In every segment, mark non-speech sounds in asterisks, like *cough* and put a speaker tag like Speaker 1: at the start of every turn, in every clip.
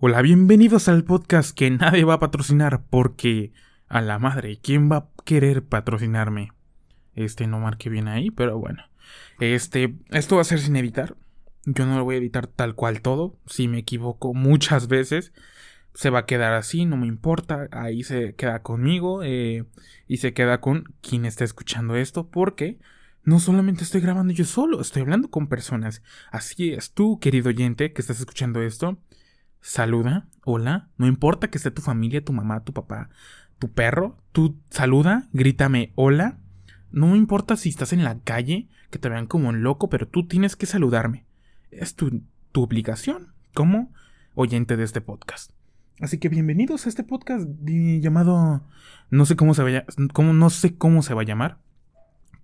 Speaker 1: Hola, bienvenidos al podcast que nadie va a patrocinar porque a la madre, ¿quién va a querer patrocinarme? Este no marque bien ahí, pero bueno. Este, esto va a ser sin editar. Yo no lo voy a editar tal cual todo. Si me equivoco muchas veces, se va a quedar así, no me importa. Ahí se queda conmigo eh, y se queda con quien está escuchando esto porque no solamente estoy grabando yo solo, estoy hablando con personas. Así es, tú, querido oyente, que estás escuchando esto, saluda, hola, no importa que esté tu familia, tu mamá, tu papá, tu perro, tú saluda, grítame hola. No importa si estás en la calle, que te vean como un loco, pero tú tienes que saludarme. Es tu, tu obligación como oyente de este podcast. Así que bienvenidos a este podcast llamado no sé cómo se vaya, cómo no sé cómo se va a llamar,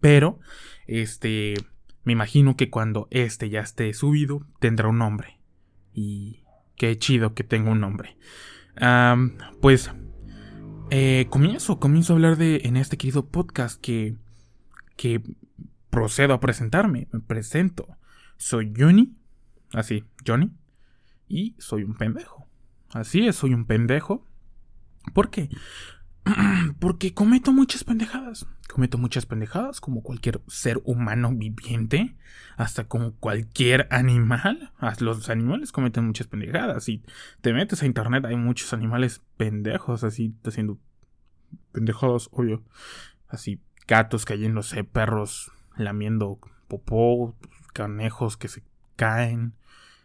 Speaker 1: pero este me imagino que cuando este ya esté subido tendrá un nombre y qué chido que tenga un nombre. pues eh, comienzo, comienzo a hablar de en este querido podcast que que procedo a presentarme. Me presento. Soy Johnny, así, Johnny, y soy un pendejo. Así es, soy un pendejo. ¿Por qué? *clears throat* Porque cometo muchas pendejadas. Cometo muchas pendejadas como cualquier ser humano viviente, hasta como cualquier animal. Los animales cometen muchas pendejadas. Si te metes a internet hay muchos animales pendejos así haciendo pendejadas, obvio. Así gatos cayéndose, perros lamiendo popó, canejos que se caen,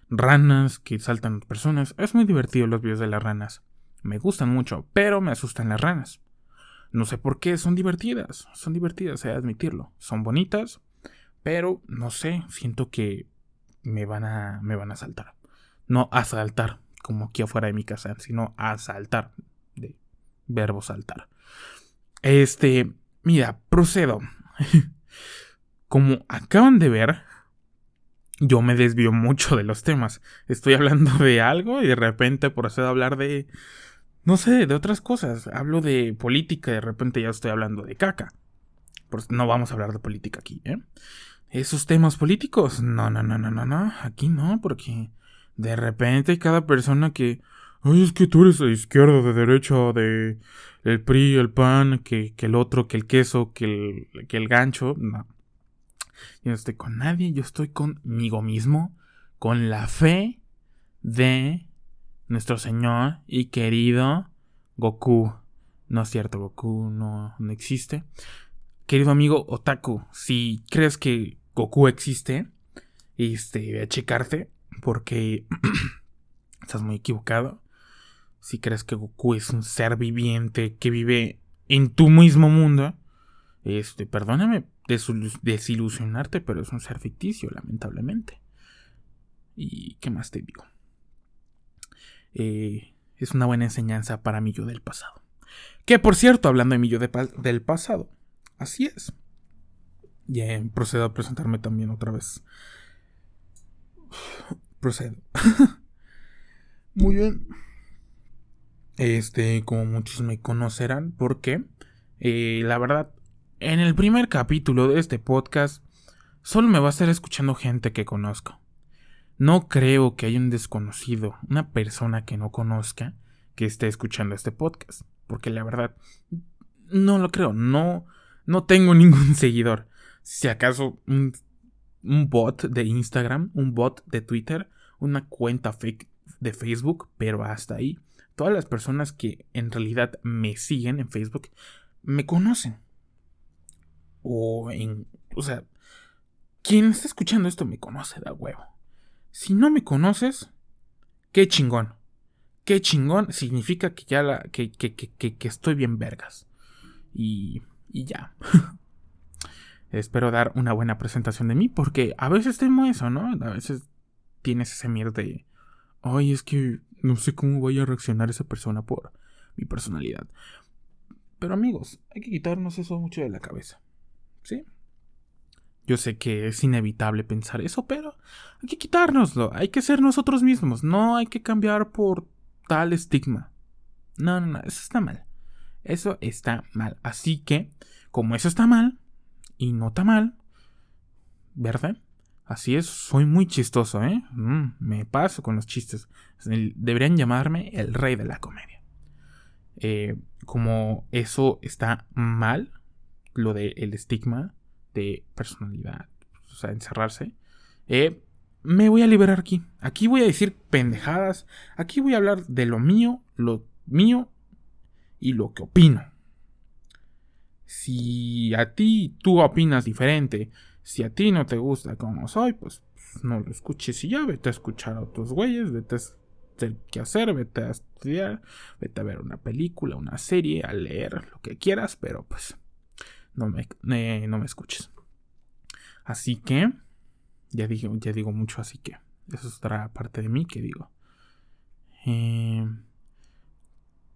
Speaker 1: ranas que saltan personas. Es muy divertido los videos de las ranas. Me gustan mucho, pero me asustan las ranas. No sé por qué, son divertidas, son divertidas, he de admitirlo. Son bonitas, pero no sé, siento que me van a me van a saltar. No asaltar, como aquí afuera de mi casa, sino asaltar, de verbo saltar. Este, mira, procedo. *laughs* Como acaban de ver, yo me desvío mucho de los temas. Estoy hablando de algo y de repente procedo a hablar de no sé, de otras cosas. Hablo de política y de repente ya estoy hablando de caca. Pues no vamos a hablar de política aquí, ¿eh? Esos temas políticos, no, no, no, no, no, no, aquí no, porque de repente cada persona que, ay, es que tú eres de izquierda, de derecha, de el PRI, el PAN, que, que el otro, que el queso, que el, que el gancho, no. Yo no estoy con nadie, yo estoy conmigo mismo, con la fe de nuestro señor y querido Goku. No es cierto, Goku no, no existe. Querido amigo Otaku, si crees que Goku existe, este, ve a checarte, porque *clears throat* estás muy equivocado. Si crees que Goku es un ser viviente que vive en tu mismo mundo, este, perdóname desilusionarte, pero es un ser ficticio, lamentablemente. ¿Y qué más te digo? Eh, es una buena enseñanza para mi yo del pasado. Que por cierto, hablando de mi yo del pasado, así es. Ya procedo a presentarme también otra vez. *sighs* Procedo. *laughs* Muy bien. Este, como muchos me conocerán, porque eh, la verdad, en el primer capítulo de este podcast, solo me va a estar escuchando gente que conozco. No creo que haya un desconocido, una persona que no conozca, que esté escuchando este podcast. Porque la verdad, no lo creo. No, no tengo *laughs* ningún seguidor. Si acaso un, bot de Instagram, un bot de Twitter, una cuenta fake de Facebook, pero hasta ahí. Todas las personas que en realidad me siguen en Facebook me conocen. O en. O sea, quien está escuchando esto me conoce, da huevo. Si no me conoces, qué chingón. Qué chingón significa que ya la, que, que, que, que estoy bien vergas. Y, y ya. *laughs* Espero dar una buena presentación de mí porque a veces tengo eso, ¿no? A veces tienes ese miedo de, ay, es que no sé cómo vaya a reaccionar esa persona por mi personalidad. Pero amigos, hay que quitarnos eso mucho de la cabeza. ¿Sí? Yo sé que es inevitable pensar eso, pero hay que quitárnoslo, hay que ser nosotros mismos, no hay que cambiar por tal estigma. No, no, no, eso está mal. Eso está mal. Así que, como eso está mal, y no está mal, ¿verdad? Así es, soy muy chistoso, ¿eh? Mm, me paso con los chistes. Deberían llamarme el rey de la comedia. Eh, como eso está mal, lo del el estigma personalidad, o sea, encerrarse, eh, me voy a liberar aquí. Aquí voy a decir pendejadas. Aquí voy a hablar de lo mío, lo mío y lo que opino. Si a ti tú opinas diferente, si a ti no te gusta como soy, pues no lo escuches y ya, vete a escuchar a otros güeyes, vete a hacer qué hacer, vete a estudiar, vete a ver una película, una serie, a leer, lo que quieras, pero pues no me, eh, no me escuches. Así que, ya digo, ya digo mucho, así que, eso es otra parte de mí que digo. Eh,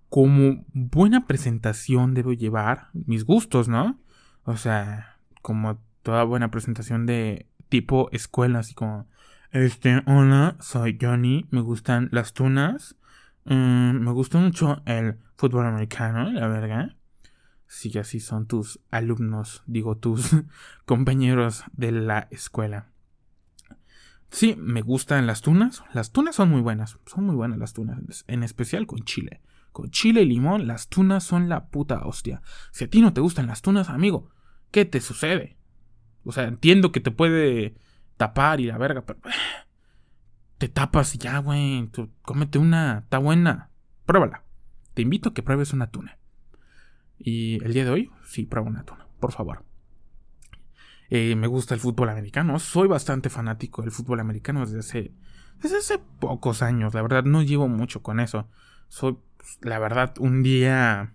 Speaker 1: como buena presentación debo llevar mis gustos, ¿no? O sea, como toda buena presentación de tipo escuela, así como, este, hola, soy Johnny, me gustan las tunas, mm, me gusta mucho el fútbol americano, la verdad. Sí, así son tus alumnos, digo, tus *laughs* compañeros de la escuela. Sí, me gustan las tunas. Las tunas son muy buenas. Son muy buenas las tunas. En especial con chile. Con chile y limón, las tunas son la puta hostia. Si a ti no te gustan las tunas, amigo, ¿qué te sucede? O sea, entiendo que te puede tapar y la verga, pero. *sighs* Te tapas y ya, güey. Cómete una. Está buena. Pruébala. Te invito a que pruebes una tuna. Y el día de hoy, sí, prueba una tuna. Por favor. Eh, me gusta el fútbol americano. Soy bastante fanático del fútbol americano desde hace, desde hace pocos años. La verdad, no llevo mucho con eso. Soy, la verdad, un día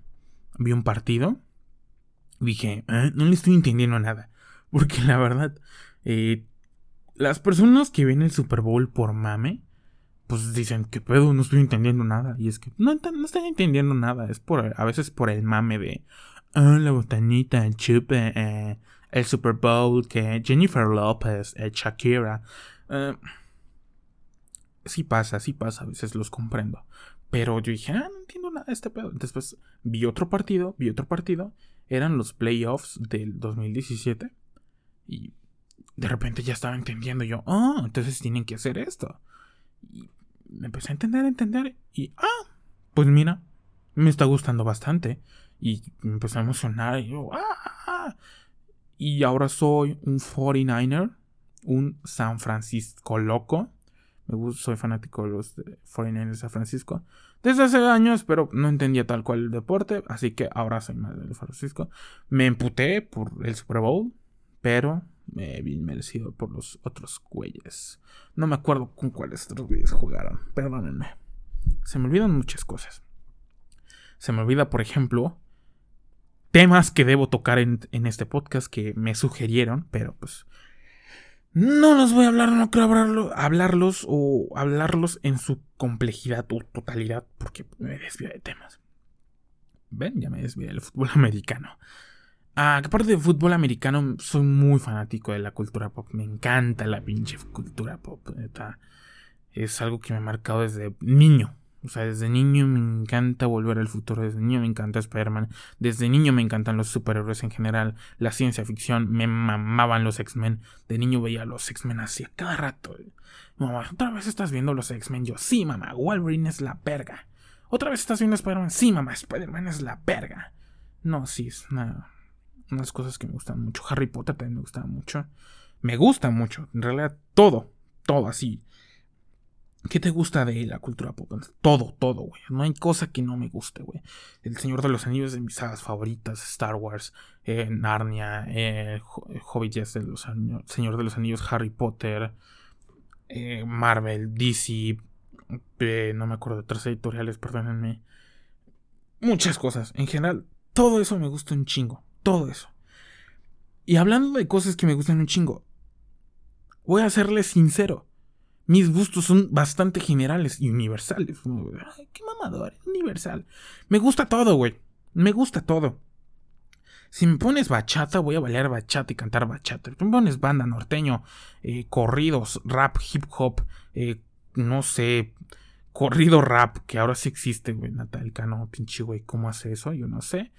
Speaker 1: vi un partido. Dije, ah, no le estoy entendiendo nada. *laughs* Porque la verdad, eh, las personas que ven el Super Bowl por mame, pues dicen que pedo, no estoy entendiendo nada. Y es que no, no están entendiendo nada. Es por a veces por el mame de ah, la botanita, el chupe, eh, el Super Bowl, que Jennifer Lopez, el Shakira. Eh, sí pasa, sí pasa, a veces los comprendo. Pero yo dije, ah, no entiendo nada de este pedo. Después vi otro partido, vi otro partido. Eran los playoffs del 2017. Y de repente ya estaba entendiendo yo, ah, entonces tienen que hacer esto. Y empecé a entender, a entender. Y, ah, pues mira, me está gustando bastante. Y me empecé a emocionar. Y yo, ah, ah, ah". Y ahora soy un 49er, un San Francisco loco. Me gusta, soy fanático de los 49ers de San Francisco. Desde hace años, pero no entendía tal cual el deporte. Así que ahora soy más de San Francisco. Me emputé por el Super Bowl pero me bien merecido por los otros güeyes. No me acuerdo con cuáles otros güeyes jugaron, perdónenme. Se me olvidan muchas cosas. Se me olvida, por ejemplo, temas que debo tocar en, este podcast que me sugirieron, pero pues no los voy a hablar, no quiero hablarlos o hablarlos en su complejidad o totalidad porque me desvío de temas. Ven, ya me desvío del fútbol *laughs* americano. Ah, aparte de fútbol americano, soy muy fanático de la cultura pop. Me encanta la pinche cultura pop. Es algo que me ha marcado desde niño. O sea, desde niño me encanta volver al futuro. Desde niño me encanta Spider-Man. Desde niño me encantan los superhéroes en general. La ciencia ficción. Me mamaban los X-Men. De niño veía los X-Men así a cada rato. Mamá, ¿otra vez estás viendo los X-Men? Yo, sí, mamá. Wolverine es la perga. ¿Otra vez estás viendo Spider-Man? Sí, mamá. Spider-Man es la perga. No, sí, es una unas cosas que me gustan mucho. Harry Potter también me gusta mucho. Me gusta mucho, en realidad todo, todo así. ¿Qué te gusta de la cultura pop? Todo, todo, güey. No hay cosa que no me guste, güey. El Señor de los Anillos es de mis sagas favoritas. Star Wars, eh, Narnia, eh, Hobbit de los Señor de los Anillos, Harry Potter, eh, Marvel, DC, eh, no me acuerdo de otras editoriales, perdónenme. Muchas cosas. En general, todo eso me gusta un chingo todo eso. Y hablando de cosas que me gustan un chingo, voy a serles sincero. Mis gustos son bastante generales y universales. Ay, qué mamador, universal. Me gusta todo, güey. Me gusta todo. Si me pones bachata, voy a bailar bachata y cantar bachata. Si me pones banda norteño, eh, corridos, rap, hip hop, eh, no sé, corrido rap, que ahora sí existe, güey. Natal Cano, pinche güey, ¿cómo hace eso? Yo no sé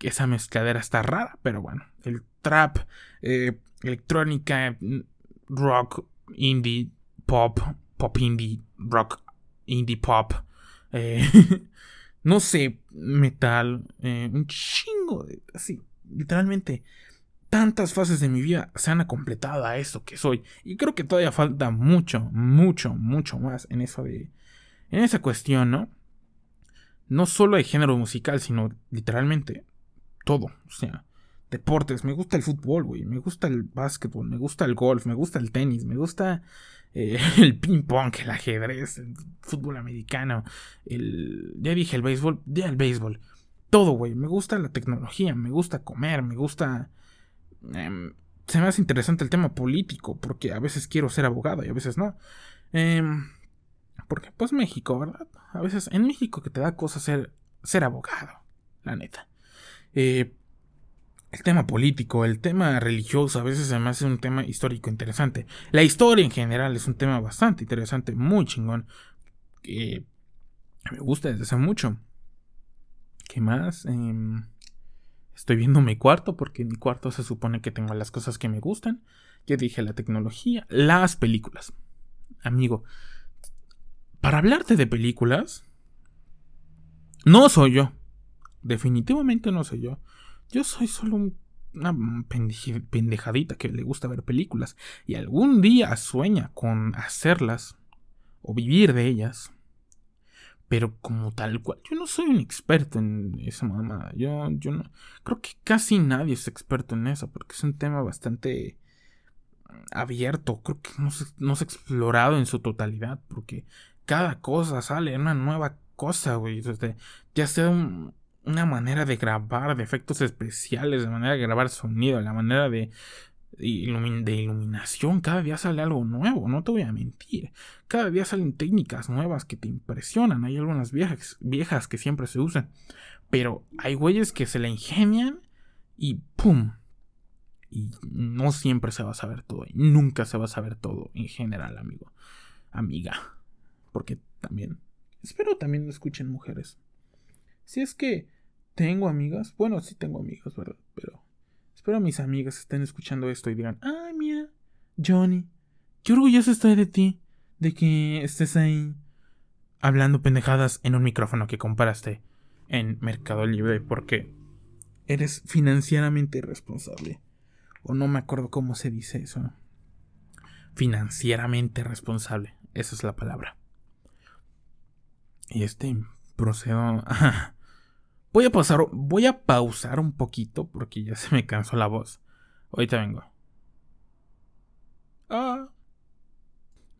Speaker 1: esa mezcladera está rara, pero bueno, el trap, eh, electrónica, rock, indie, pop, pop indie, rock, indie pop. Eh, *laughs* no sé, metal, eh, un chingo de... Así, literalmente tantas fases de mi vida se han completado a eso que soy. Y creo que todavía falta mucho, mucho, mucho más en eso de. En esa cuestión, ¿no? No solo de género musical, sino literalmente todo. O sea, deportes. Me gusta el fútbol, güey. Me gusta el básquetbol. Me gusta el golf. Me gusta el tenis. Me gusta eh, *laughs* el ping pong, el ajedrez, el fútbol americano. El. Ya dije el béisbol. Ya el béisbol. Todo, güey. Me gusta la tecnología. Me gusta comer. Me gusta Em, se me hace interesante el tema político, porque a veces quiero ser abogado y a veces no. Em, porque pues México, ¿verdad? A veces en México que te da cosa ser, ser abogado, la neta. Eh, el tema político, el tema religioso, a veces me hace un tema histórico interesante. La historia en general es un tema bastante interesante, muy chingón. Que me gusta desde hace mucho. ¿Qué más? Eh, Estoy viendo mi cuarto porque en mi cuarto se supone que tengo las cosas que me gustan. Ya dije la tecnología, las películas. Amigo, para hablarte de películas, no soy yo. Definitivamente no soy yo. Yo soy solo una pendejadita que le gusta ver películas y algún día sueña con hacerlas o vivir de ellas. Pero como tal cual, yo no soy un experto en esa mamada. Yo, yo no. Creo que casi nadie es experto en eso, porque es un tema bastante abierto. Creo que no se, no se ha explorado en su totalidad, porque cada cosa sale una nueva cosa, güey. ya sea una manera de grabar, de efectos especiales, de manera de grabar sonido, la manera de de iluminación, cada día sale algo nuevo, no te voy a mentir. Cada día salen técnicas nuevas que te impresionan. Hay algunas viejas, viejas que siempre se usan. Pero hay güeyes que se la ingenian y ¡pum! Y no siempre se va a saber todo. Nunca se va a saber todo en general, amigo. Amiga. Porque también. Espero también lo escuchen mujeres. Si es que tengo amigas. Bueno, sí tengo amigas, ¿verdad? Pero Espero mis amigas estén escuchando esto y digan, ay, mira, Johnny, qué orgulloso estoy de ti, de que estés ahí hablando pendejadas en un micrófono que compraste en Mercado Libre porque eres financieramente responsable. O no me acuerdo cómo se dice eso. Financieramente responsable. Esa es la palabra. Y este procedo *laughs* Voy a pausar, voy a pausar un poquito porque ya *laughs* se me cansó la voz. Ahorita vengo. Ah.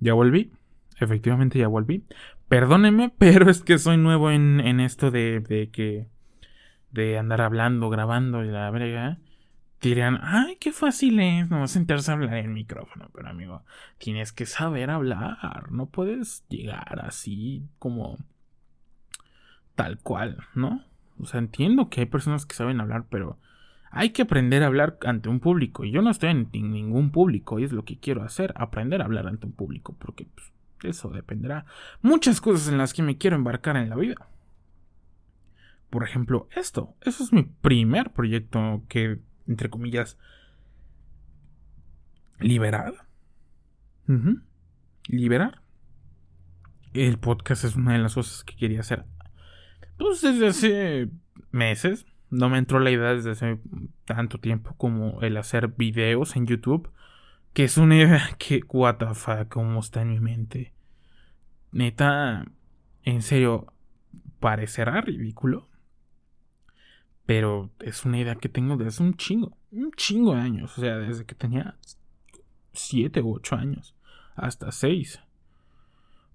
Speaker 1: Ya volví. Efectivamente ya volví. Perdónenme, *laughs* pero es que soy nuevo en, en esto de, de, que. de andar hablando, grabando y la brega. Dirán, ay, qué fácil es, no sentarse a hablar en el micrófono. Pero amigo, tienes que saber hablar. No puedes llegar así como. tal cual, ¿no? O sea, entiendo que hay personas que saben hablar, pero hay que aprender a hablar ante un público. Y yo no estoy en ningún público y es lo que quiero hacer, aprender a hablar ante un público, porque pues, eso dependerá. Muchas cosas en las que me quiero embarcar en la vida. Por ejemplo, esto. Eso es mi primer proyecto que, entre comillas, liberar. Liberar. El podcast es una de las cosas que quería hacer pues desde hace meses. No me entró la idea desde hace tanto tiempo como el hacer videos en YouTube. Que es una idea *laughs* que, what the fuck, como está en mi mente. Neta, en serio, parecerá ridículo. Pero es una idea que tengo desde un chingo. Un chingo de años. O sea, desde que tenía 7 u 8 años. Hasta 6.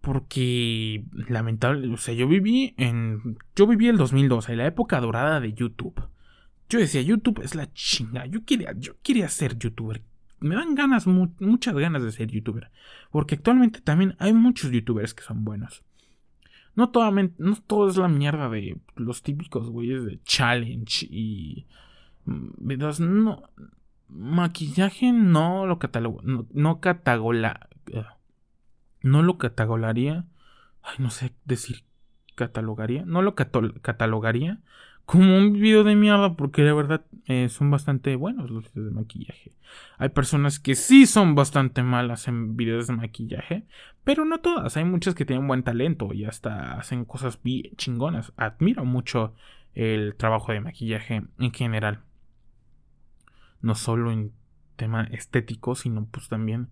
Speaker 1: Porque lamentable, o sea, yo viví en yo viví el 2012, en la época dorada de YouTube. Yo decía, YouTube es la chinga. Yo quería yo quería ser youtuber. Me dan ganas muchas ganas de ser youtuber, porque actualmente también hay muchos youtubers que son buenos. No, no todo es la mierda de los típicos güeyes de challenge y mm, videos no maquillaje no lo catalogo no, no cataloga no lo catalogaría, ay, no sé decir catalogaría, no lo catalogaría como un video de mierda porque de verdad eh, son bastante buenos los videos de maquillaje. Hay personas que sí son bastante malas en videos de maquillaje, pero no todas. Hay muchas que tienen buen talento y hasta hacen cosas bien chingonas. Admiro mucho el trabajo de maquillaje en general. No solo en tema estético, sino pues también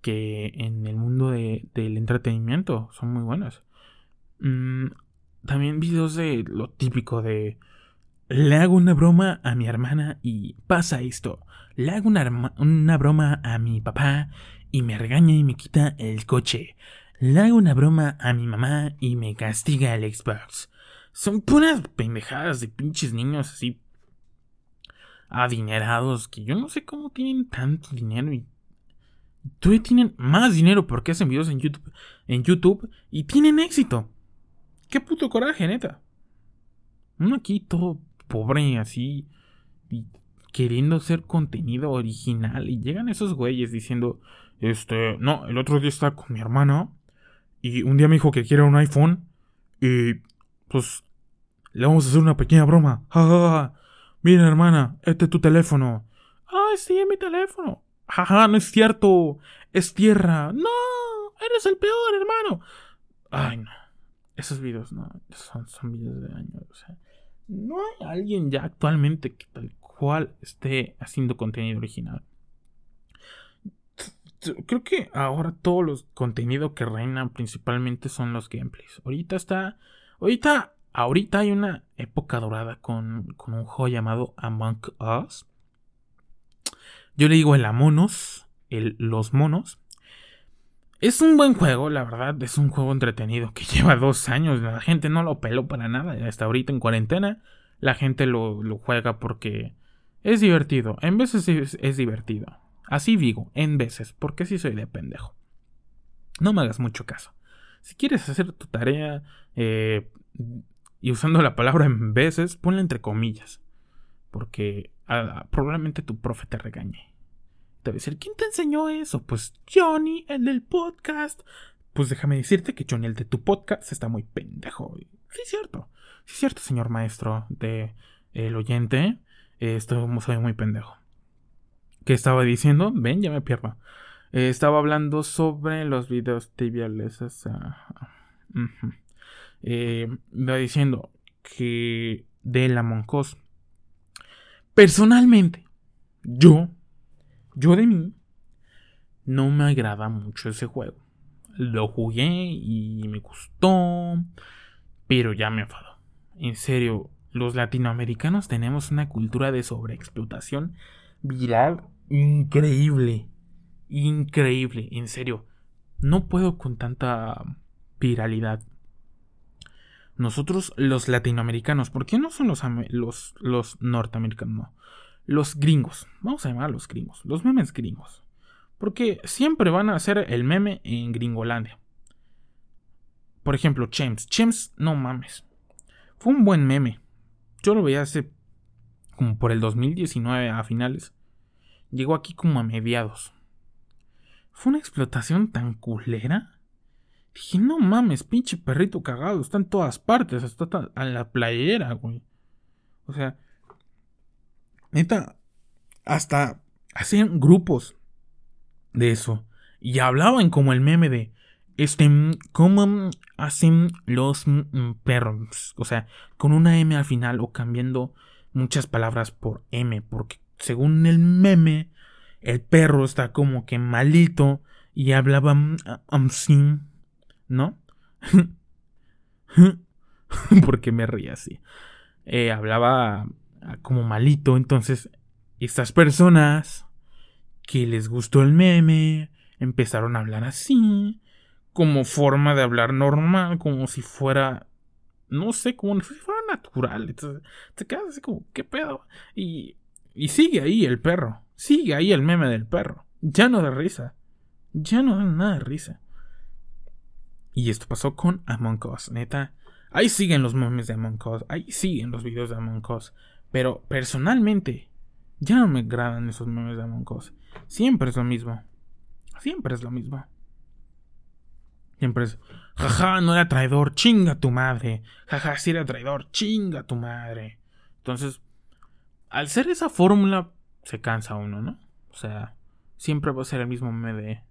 Speaker 1: que en el mundo del entretenimiento son muy buenas. Mm, también videos de lo típico de le hago una broma a mi hermana y pasa esto. Le hago una, una, broma a mi papá y me regaña y me quita el coche. Le hago una broma a mi mamá y me castiga el Xbox. Son puras pendejadas de pinches niños así adinerados que yo no sé cómo tienen tanto dinero y todavía tienen más dinero porque hacen videos en YouTube, en YouTube y tienen éxito. Qué puto coraje, neta. Uno aquí todo pobre así y queriendo hacer contenido original y llegan esos güeyes diciendo, este, no, el otro día estaba con mi hermana y un día me dijo que quiere un iPhone y pues le vamos a hacer una pequeña broma. Ja, Mira, hermana, este es tu teléfono. Ay, sí, es mi teléfono. Jaja, no es cierto. Es tierra. No, eres el peor, hermano. Ay, no. Esos videos, no, son, son videos de años. O sea, no hay alguien ya actualmente que tal cual esté haciendo contenido original. Creo que ahora todos los contenidos que reinan principalmente son los gameplays. Ahorita está. Ahorita. Ahorita hay una época dorada con, con un juego llamado Among Us. Yo le digo el Amonos. El Los Monos. Es un buen juego, la verdad, es un juego entretenido que *laughs* lleva dos años, la gente no lo peló para nada, hasta ahorita en cuarentena la gente lo, juega porque es divertido, en veces es, divertido, así digo, en veces, porque sí soy de pendejo. No me hagas mucho caso. Si quieres hacer tu tarea eh, y usando la palabra en veces, ponla entre comillas, porque ah, probablemente tu profe te regañe. Te decir, ¿quién te enseñó eso? Pues Johnny, el del podcast. Pues déjame decirte que Johnny, el de tu podcast, está muy pendejo. Sí, es cierto. Sí, es cierto, señor maestro de el oyente. Esto soy muy pendejo. ¿Qué estaba diciendo? Ven, ya me pierdo. Eh, estaba hablando sobre los videos triviales. O sea, eh, diciendo que de la Moncos. Personalmente, yo yo de mí no me agrada mucho ese juego. Lo jugué y me gustó, pero ya me enfadó. En serio, los latinoamericanos tenemos una cultura de sobreexplotación viral increíble. Increíble, en serio. No puedo con tanta viralidad. Nosotros, los latinoamericanos, ¿por qué no son los, los, norteamericanos? No los gringos. Vamos a llamar a los gringos. Los memes gringos. Porque siempre van a hacer el meme en Gringolandia. Por ejemplo, Chems. Chems, no mames. Fue un buen meme. Yo lo veía hace como por el 2019 a finales. Llegó aquí como a mediados. Fue una explotación tan culera. Dije, no mames, pinche perrito cagado. Está en todas partes. Está a la playera, güey. O sea, Hasta hacían grupos de eso. Y hablaban como el meme de, este, ¿cómo hacen los perros? O sea, con una M al final o cambiando muchas palabras por M, porque según el meme, el perro está como que malito y hablaba así, ¿no? *laughs* porque me ríe así. Eh, hablaba como malito. Entonces, estas personas que les gustó el meme empezaron a hablar así, como forma de hablar normal, como si fuera, no sé, como si fuera natural. Entonces, te quedas así como, ¿qué pedo? Y, y sigue ahí el perro, sigue ahí el meme del perro. Ya no da risa, ya no da nada de risa. Y esto pasó con Among Us, neta. Ahí siguen los memes de Among Us, ahí siguen los videos de Among Us. Pero personalmente, ya no me agradan esos memes de Among. Siempre es lo mismo. Siempre es lo mismo. Siempre es, jaja, no era traidor, chinga tu madre. Jaja, sí era traidor, chinga tu madre. Entonces, al ser esa fórmula, se cansa uno, ¿no? O sea, siempre va a ser el mismo meme de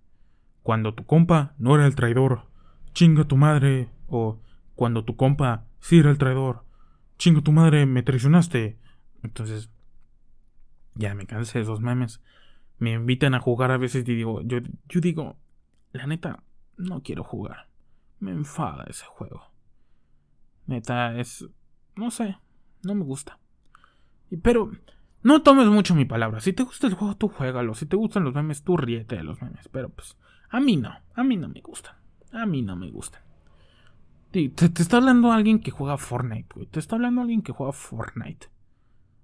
Speaker 1: cuando tu compa no era el traidor, chinga tu madre. O cuando tu compa sí era el traidor, chinga tu madre, me traicionaste. Entonces, ya me cansé de esos memes. Me invitan a jugar a veces y digo, yo, yo digo, la neta, no quiero jugar. Me enfada ese juego. Neta, es... No sé, no me gusta. Pero no tomes mucho mi palabra. Si te gusta el juego, tú juégalo. Si te gustan los memes, tú ríete de los memes. Pero pues, a mí no. A mí no me gustan. A mí no me gustan. Te, te, está hablando alguien que juega Fortnite, güey. Te está hablando alguien que juega Fortnite.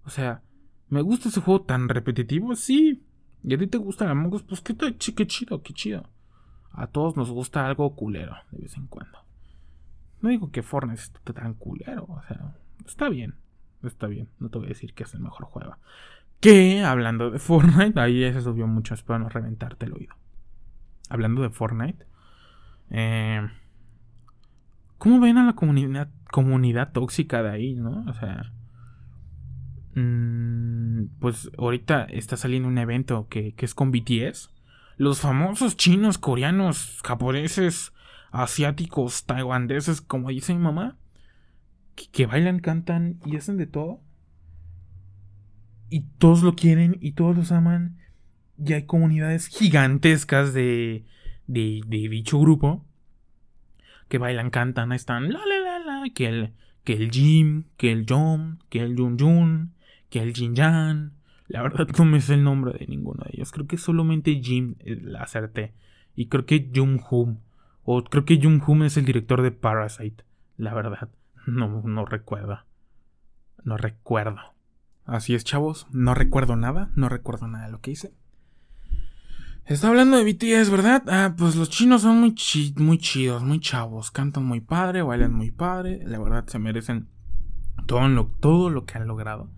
Speaker 1: O sea, ¿me gusta ese juego tan repetitivo? Sí. ¿Y a ti te gusta Among Us? Pues qué, qué chido, qué chido. A todos nos gusta algo culero de vez en cuando. No digo que Fortnite esté tan culero. O sea, está bien está bien. No te voy a decir que es el mejor juego. Que, hablando de Fortnite, ahí ya se subió mucho, espero no reventarte el oído. Hablando de Fortnite, eh, ¿cómo ven a la comunidad, comunidad tóxica de ahí, no? O sea, mm, pues ahorita está saliendo un evento que, que es con BTS. Los famosos chinos, coreanos, japoneses, asiáticos, taiwaneses, como dice mi mamá, que, bailan, cantan y hacen de todo. Y todos lo quieren y todos los aman. Y hay comunidades gigantescas de, de, dicho grupo que bailan, cantan, están la la la la, que el, que el Jim, que el John, que el Jun Jun, que el Jin Jan. La verdad no me sé el nombre de ninguno de ellos. Creo que solamente Jim la acerté. Y creo que Jung Hum. O creo que Jung Hum es el director de Parasite. La verdad. No, no recuerdo. No recuerdo. Así es, chavos. No recuerdo nada. No recuerdo nada de lo que hice. Está hablando de BTS, ¿verdad? Ah, pues los chinos son muy, muy chidos, muy chavos. Cantan muy padre, bailan muy padre. La verdad, se merecen todo lo, todo lo que han logrado.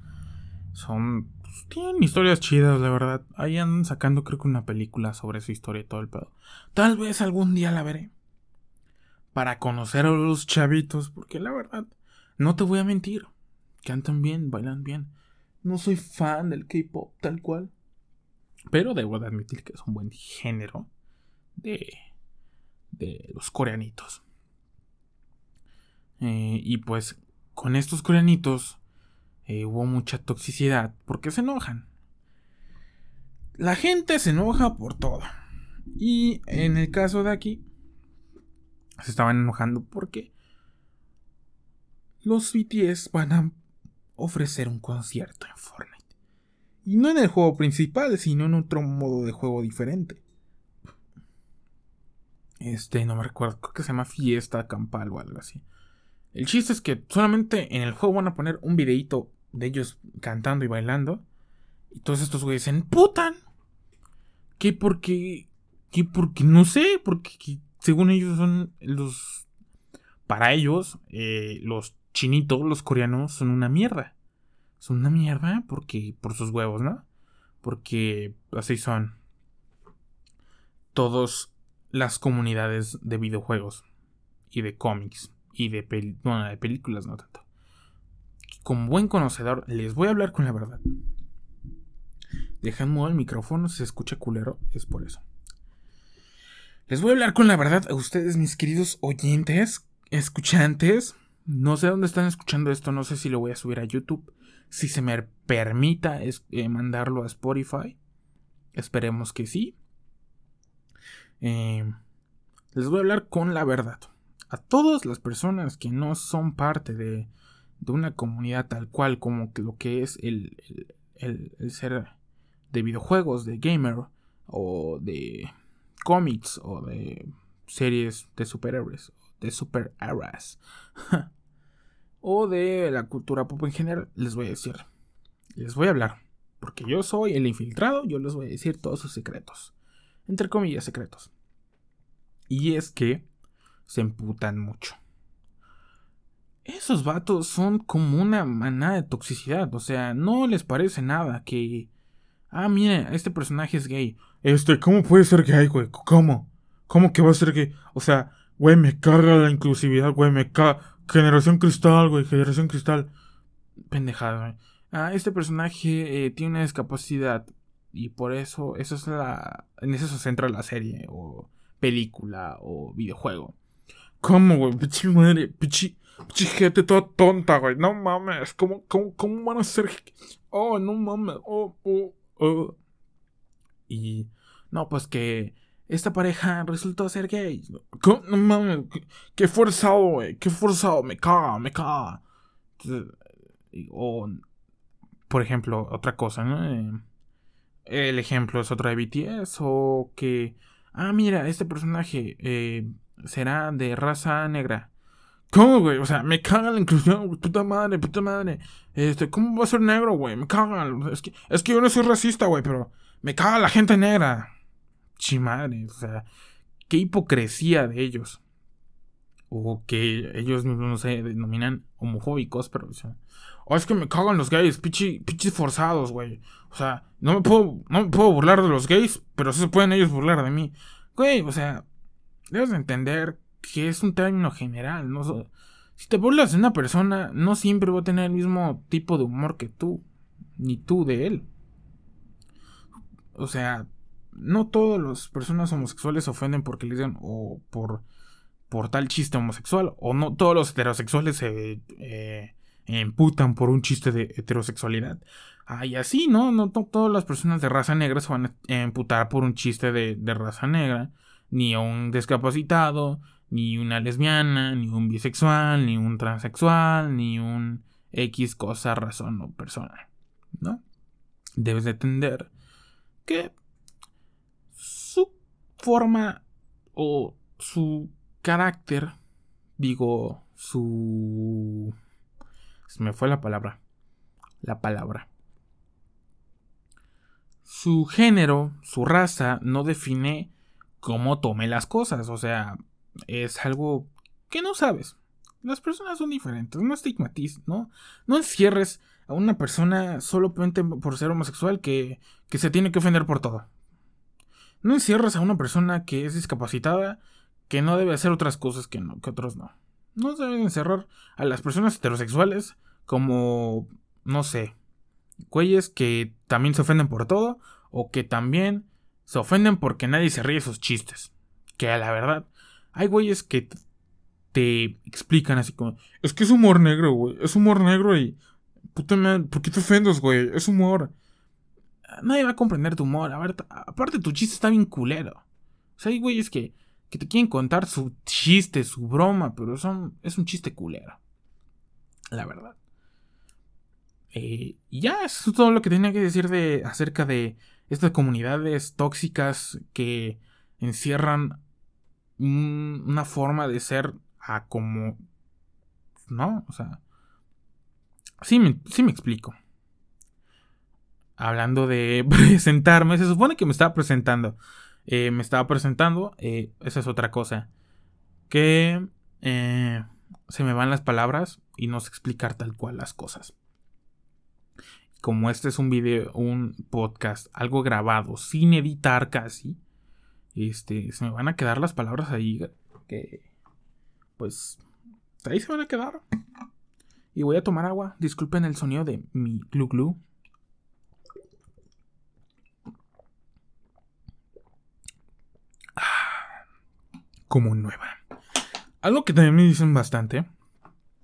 Speaker 1: Son. Pues, tienen historias chidas, la verdad. Ahí andan sacando, creo que una película sobre su historia y todo el pedo. Tal vez algún día la veré para conocer a los chavitos, porque la verdad, no te voy a mentir, cantan bien, bailan bien. No soy fan del K-pop tal cual, pero debo de admitir que es un buen género de, de los coreanitos. Eh, y pues con estos coreanitos eh, hubo mucha toxicidad porque se enojan. La gente se enoja por todo. Y en el caso de aquí, se estaban enojando porque los BTS van a ofrecer un concierto en Fortnite. Y no en el juego principal, sino en otro modo de juego diferente. Este, no me recuerdo, creo que se llama Fiesta Campal o algo así. El chiste es que solamente en el juego van a poner un videito de ellos cantando y bailando. Y todos estos güeyes se emputan. ¿Qué porque? ¿Qué porque? No sé, porque según ellos son los... Para ellos, eh, los chinitos, los coreanos, son una mierda. Son una mierda porque... Por sus huevos, ¿no? Porque así son. Todas las comunidades de videojuegos. Y de cómics. Y de, de películas, no tanto. Como buen conocedor, les voy a hablar con la verdad. Dejando el micrófono, se escucha culero, es por eso. Les voy a hablar con la verdad a ustedes, mis queridos oyentes, escuchantes. No sé dónde están escuchando esto, no sé si lo voy a subir a YouTube, si se me permita eh, mandarlo a Spotify. Esperemos que sí. Eh, les voy a hablar con la verdad. A todas las personas que no son parte de, una comunidad tal cual como lo que es el, el ser de videojuegos, de gamer o de cómics o de series de superhéroes, de superhéroes, *laughs* o de la cultura pop en general, les voy a decir, les voy a hablar, porque yo soy el infiltrado, yo les voy a decir todos sus secretos, entre comillas secretos. Y es que se emputan mucho. Esos vatos son como una manada de toxicidad, o sea, no les parece nada que Ah, mire, este personaje es gay. Este, ¿cómo puede ser gay, güey? ¿Cómo? ¿Cómo que va a ser gay? O sea, Güey, me caga la inclusividad, güey, me caga. Generación cristal, güey, generación cristal. Pendejada, güey. Ah, este personaje eh, tiene una discapacidad. Y por eso, eso es la. En eso se centra la serie, o película, o videojuego. ¿Cómo, güey? Pichi madre, pichi. Gente toda tonta, güey. No mames. ¿Cómo, cómo, cómo van a ser? Oh, no mames. Oh, oh, oh. Y. No, pues que esta pareja resultó ser gay. No mames, qué, forzado, güey, qué forzado, me caga, me caga. O, por ejemplo, otra cosa, ¿no? Eh, el ejemplo es otra de BTS, o que, ah, mira, este personaje eh, será de raza negra. ¿Cómo, güey? O sea, me caga la inclusión, puta madre, puta madre. Este, ¿cómo va a ser negro, güey? Me caga. Es que, es que yo no soy racista, güey, pero me caga la gente negra chimadre, o sea, qué hipocresía de ellos. O que ellos no se denominan homofóbicos, pero, o sea, es que me cagan los gays, pichis forzados, güey. O sea, no me puedo, no me puedo burlar de los gays, pero sí se pueden ellos burlar de mí. Güey, o sea, debes de entender que es un término general, ¿no? Si te burlas de una persona, no siempre va a tener el mismo tipo de humor que tú, ni tú de él. O sea, no todas las personas homosexuales se ofenden porque le dicen o por, por tal chiste homosexual, o no todos los heterosexuales se eh, emputan por un chiste de heterosexualidad. Ah, y así, ¿no? No todas las personas de raza negra se van a emputar por un chiste de, raza negra, ni un discapacitado, ni una lesbiana, ni un bisexual, ni un transexual, ni un X cosa, razón o persona, ¿no? Debes de entender que forma o su carácter, digo, su... Se me fue la palabra. La palabra. Su género, su raza, no define cómo tome las cosas. O sea, es algo que no sabes. Las personas son diferentes. No estigmatices, ¿no? No encierres a una persona solamente por ser homosexual que, que se tiene que ofender por todo. No encierras a una persona que es discapacitada que no debe hacer otras cosas que, no, que otros no. No deben encerrar a las personas heterosexuales como, no sé, güeyes que también se ofenden por todo o que también se ofenden porque nadie se ríe sus chistes. Que a la verdad, hay güeyes que te explican así como, es que es humor negro, güey, es humor negro y... Puta madre, ¿por qué te ofendes, güey? Es humor nadie va a comprender tu humor. Aparte tu chiste está bien culero. O sea, hay güeyes que, que te quieren contar su chiste, su broma, pero son, es un chiste culero. La verdad. Eh, y ya, eso es todo lo que tenía que decir de, acerca de estas comunidades tóxicas que encierran una forma de ser a como... ¿No? O sea... Sí me, sí me explico hablando de *laughs* presentarme, se supone que me estaba presentando. Eh, me estaba presentando, eh, esa es otra cosa. Que eh, se me van las palabras y no sé explicar tal cual las cosas. Como este es un video, un podcast, algo grabado, sin editar casi, este, se me van a quedar las palabras ahí que, pues, ahí se van a quedar. Y voy a tomar agua. Disculpen el sonido de mi glu glu. como nueva. Algo que también me dicen bastante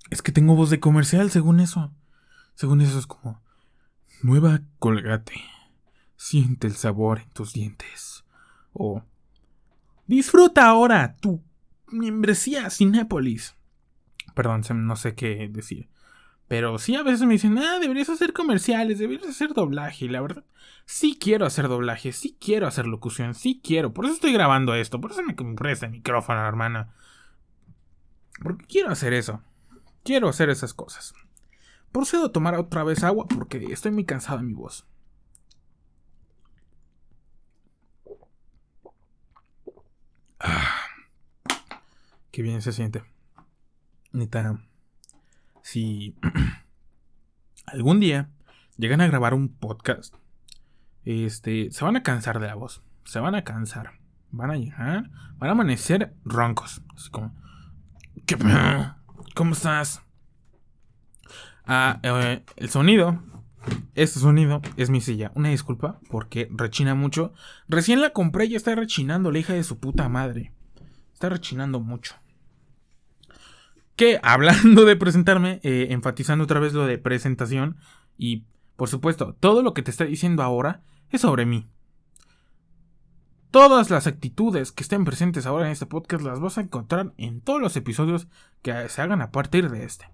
Speaker 1: es que tengo voz de comercial, según eso. Según eso es como nueva colgate. Siente el sabor en tus dientes. O disfruta ahora tu membresía Cinépolis. Perdón, no sé qué decir. Pero sí, a veces me dicen, ah, deberías hacer comerciales, deberías hacer doblaje. Y la verdad, sí quiero hacer doblaje, sí quiero hacer locución, sí quiero. Por eso estoy grabando esto, por eso me presta el micrófono, hermana. Porque quiero hacer eso. Quiero hacer esas cosas. Procedo a tomar otra vez agua porque estoy muy cansado de mi voz. Ah, qué bien se siente. Neta si *clears throat* algún día llegan a grabar un podcast, este, se van a cansar de la voz, se van a cansar. van a llegar, van a amanecer roncos. Así como, ¿qué ¿Cómo estás? Ah, eh, el sonido. Este sonido es mi silla. Una disculpa porque rechina mucho. Recién la compré y está rechinando la hija de su puta madre. Está rechinando mucho. Que hablando de presentarme, eh, enfatizando otra vez lo de presentación y por supuesto, todo lo que te está diciendo ahora es sobre mí. Todas las actitudes que estén presentes ahora en este podcast las vas a encontrar en todos los episodios que se hagan a partir de este.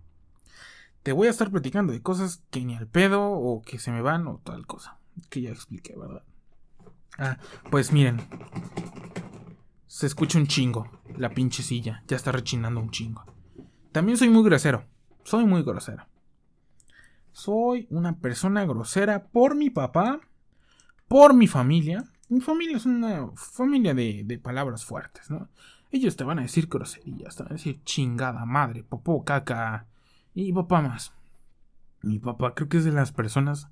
Speaker 1: Te voy a estar platicando de cosas que ni al pedo o que se me van o tal cosa. Que ya expliqué, ¿verdad? Ah, pues miren. Se escucha un chingo. La pinche silla. Ya está rechinando un chingo. También soy muy grosero. Soy muy grosero. Soy una persona grosera por mi papá, por mi familia mi familia es una familia de, palabras fuertes, ¿no? Ellos te van a decir groserías, te van a decir chingada madre, popó, caca y papá más. Mi papá creo que es de las personas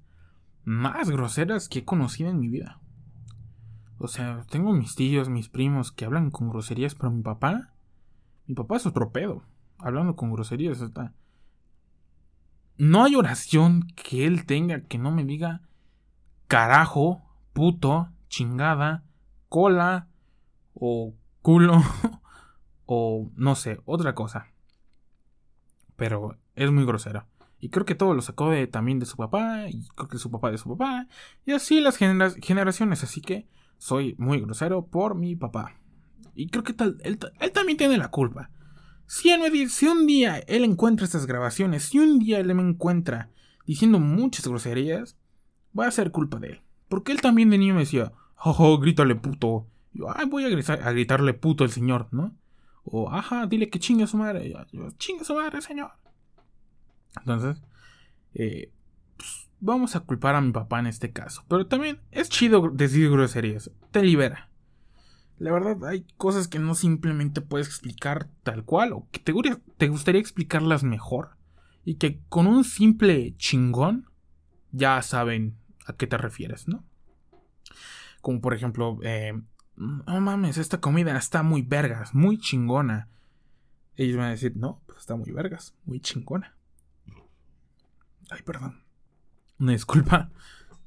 Speaker 1: más groseras que he conocido en mi vida. O sea, tengo mis tíos, mis primos que hablan con groserías, pero mi papá, mi papá es otro pedo, hablando con groserías. Está... No hay oración que él tenga que no me diga carajo, puto, chingada, cola o culo *laughs* o no sé, otra cosa. Pero es muy grosero. Y creo que todo lo sacó de, también de su papá, y creo que su papá de su papá, y así las generaciones. Así que soy muy grosero por mi papá. Y creo que tal, él, también tiene la culpa. Si, si un día él encuentra estas grabaciones, si un día él me encuentra diciendo muchas groserías, va a ser culpa de él. Porque él también de niño me decía, jojo, grítale puto. Yo, ay, voy a, gritarle puto al señor, ¿no? O, ajá, dile que chingue a su madre. Yo, chingue a su madre, señor. Entonces, eh, pues, vamos a culpar a mi papá en este caso. Pero también es chido decir groserías. Te libera. La verdad, hay cosas que no simplemente puedes explicar tal cual, o que te, te gustaría explicarlas mejor. Y que con un simple chingón ya saben a qué te refieres, ¿no? Como por ejemplo, eh, no mames, esta comida está muy vergas, muy chingona. Ellos van a decir, no, pues está muy vergas, muy chingona. Ay, perdón. Una disculpa.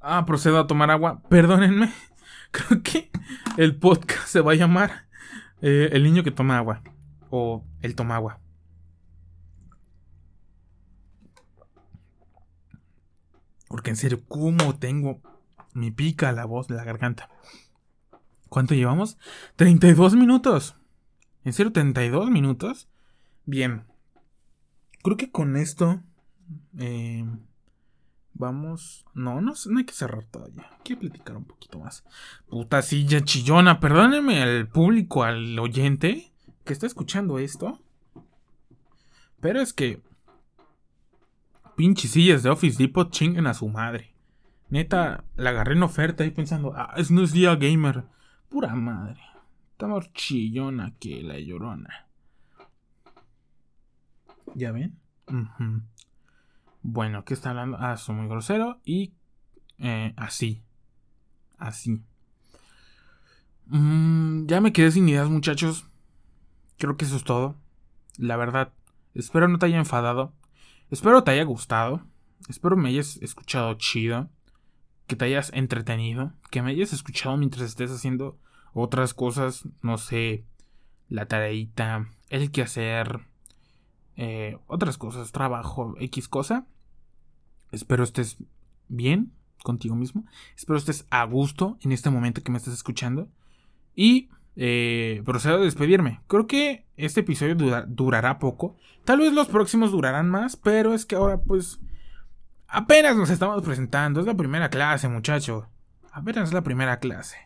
Speaker 1: Ah, procedo a tomar agua. Perdónenme. *laughs* Creo que el podcast se va a llamar eh, El niño que toma agua. O El toma agua. Porque en serio, ¿cómo tengo me pica la voz de la garganta. ¿Cuánto llevamos? 32 minutos. ¿En serio 32 minutos? Bien. Creo que con esto... Eh, vamos... No, no, no hay que cerrar todavía. Quiero platicar un poquito más. Puta silla chillona. Perdóneme al público, al oyente que está escuchando esto. Pero es que... Pinches sillas de Office Depot chinguen a su madre. Neta, la agarré en oferta ahí pensando, ah, es no es día gamer. Pura madre. Está más chillona que la llorona. ¿Ya ven? Bueno, ¿qué está hablando? Ah, soy muy grosero y eh, así. Así. Mm, ya me quedé sin ideas, muchachos. Creo que eso es todo. La verdad, espero no te haya enfadado. Espero te haya gustado. Espero me hayas escuchado chido que te hayas entretenido, que me hayas escuchado mientras estés haciendo otras cosas, no sé, la tareita, el que hacer, eh, otras cosas, trabajo, X cosa. Espero estés bien contigo mismo. Espero estés a gusto en este momento que me estás escuchando. Y eh, procedo a despedirme. Creo que este episodio durará poco. Tal vez los próximos durarán más, pero es que ahora pues Apenas nos estamos presentando, es la primera clase, muchacho. Apenas es la primera clase.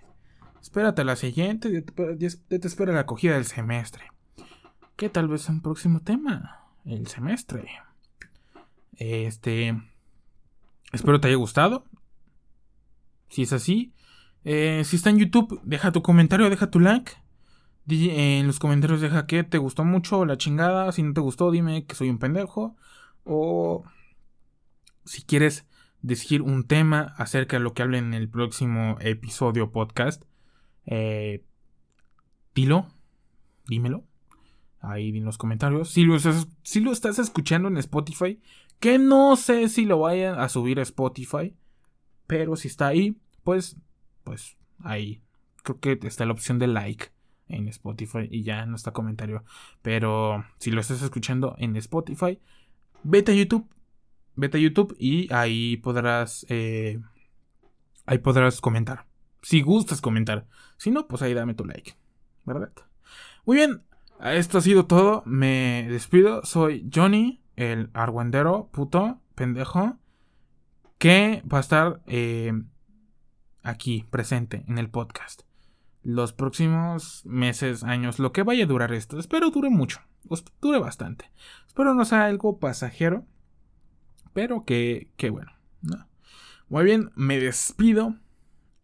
Speaker 1: Espérate a la siguiente, ya te, espera la acogida del semestre. ¿Qué tal vez un próximo tema? El semestre. Este. Espero te haya gustado. Si es así, eh, si está en YouTube, deja tu comentario, deja tu like. En los comentarios deja que te gustó mucho la chingada. Si no te gustó, dime que soy un pendejo. O si quieres decir un tema acerca de lo que hable en el próximo episodio podcast, eh, dilo, dímelo. Ahí en los comentarios. Si lo, estás, si lo estás escuchando en Spotify, que no sé si lo vayan a subir a Spotify, pero si está ahí, pues, pues ahí. Creo que está la opción de like en Spotify y ya no está comentario. Pero si lo estás escuchando en Spotify, vete a YouTube. Vete a YouTube y ahí podrás. Eh, ahí podrás comentar. Si gustas comentar. Si no, pues ahí dame tu like. ¿Verdad? Muy bien. Esto ha sido todo. Me despido. Soy Johnny, el argüendero, puto, pendejo. Que va a estar eh, aquí, presente, en el podcast los próximos meses, años, lo que vaya a durar esto. Espero dure mucho, dure bastante. Espero no sea algo pasajero, pero que, que bueno. Muy bien, me despido.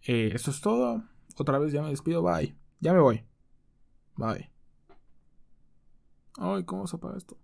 Speaker 1: Eh, eso es todo. Otra vez ya me despido. Bye. Ya me voy. Bye. Ay, ¿cómo se apaga esto?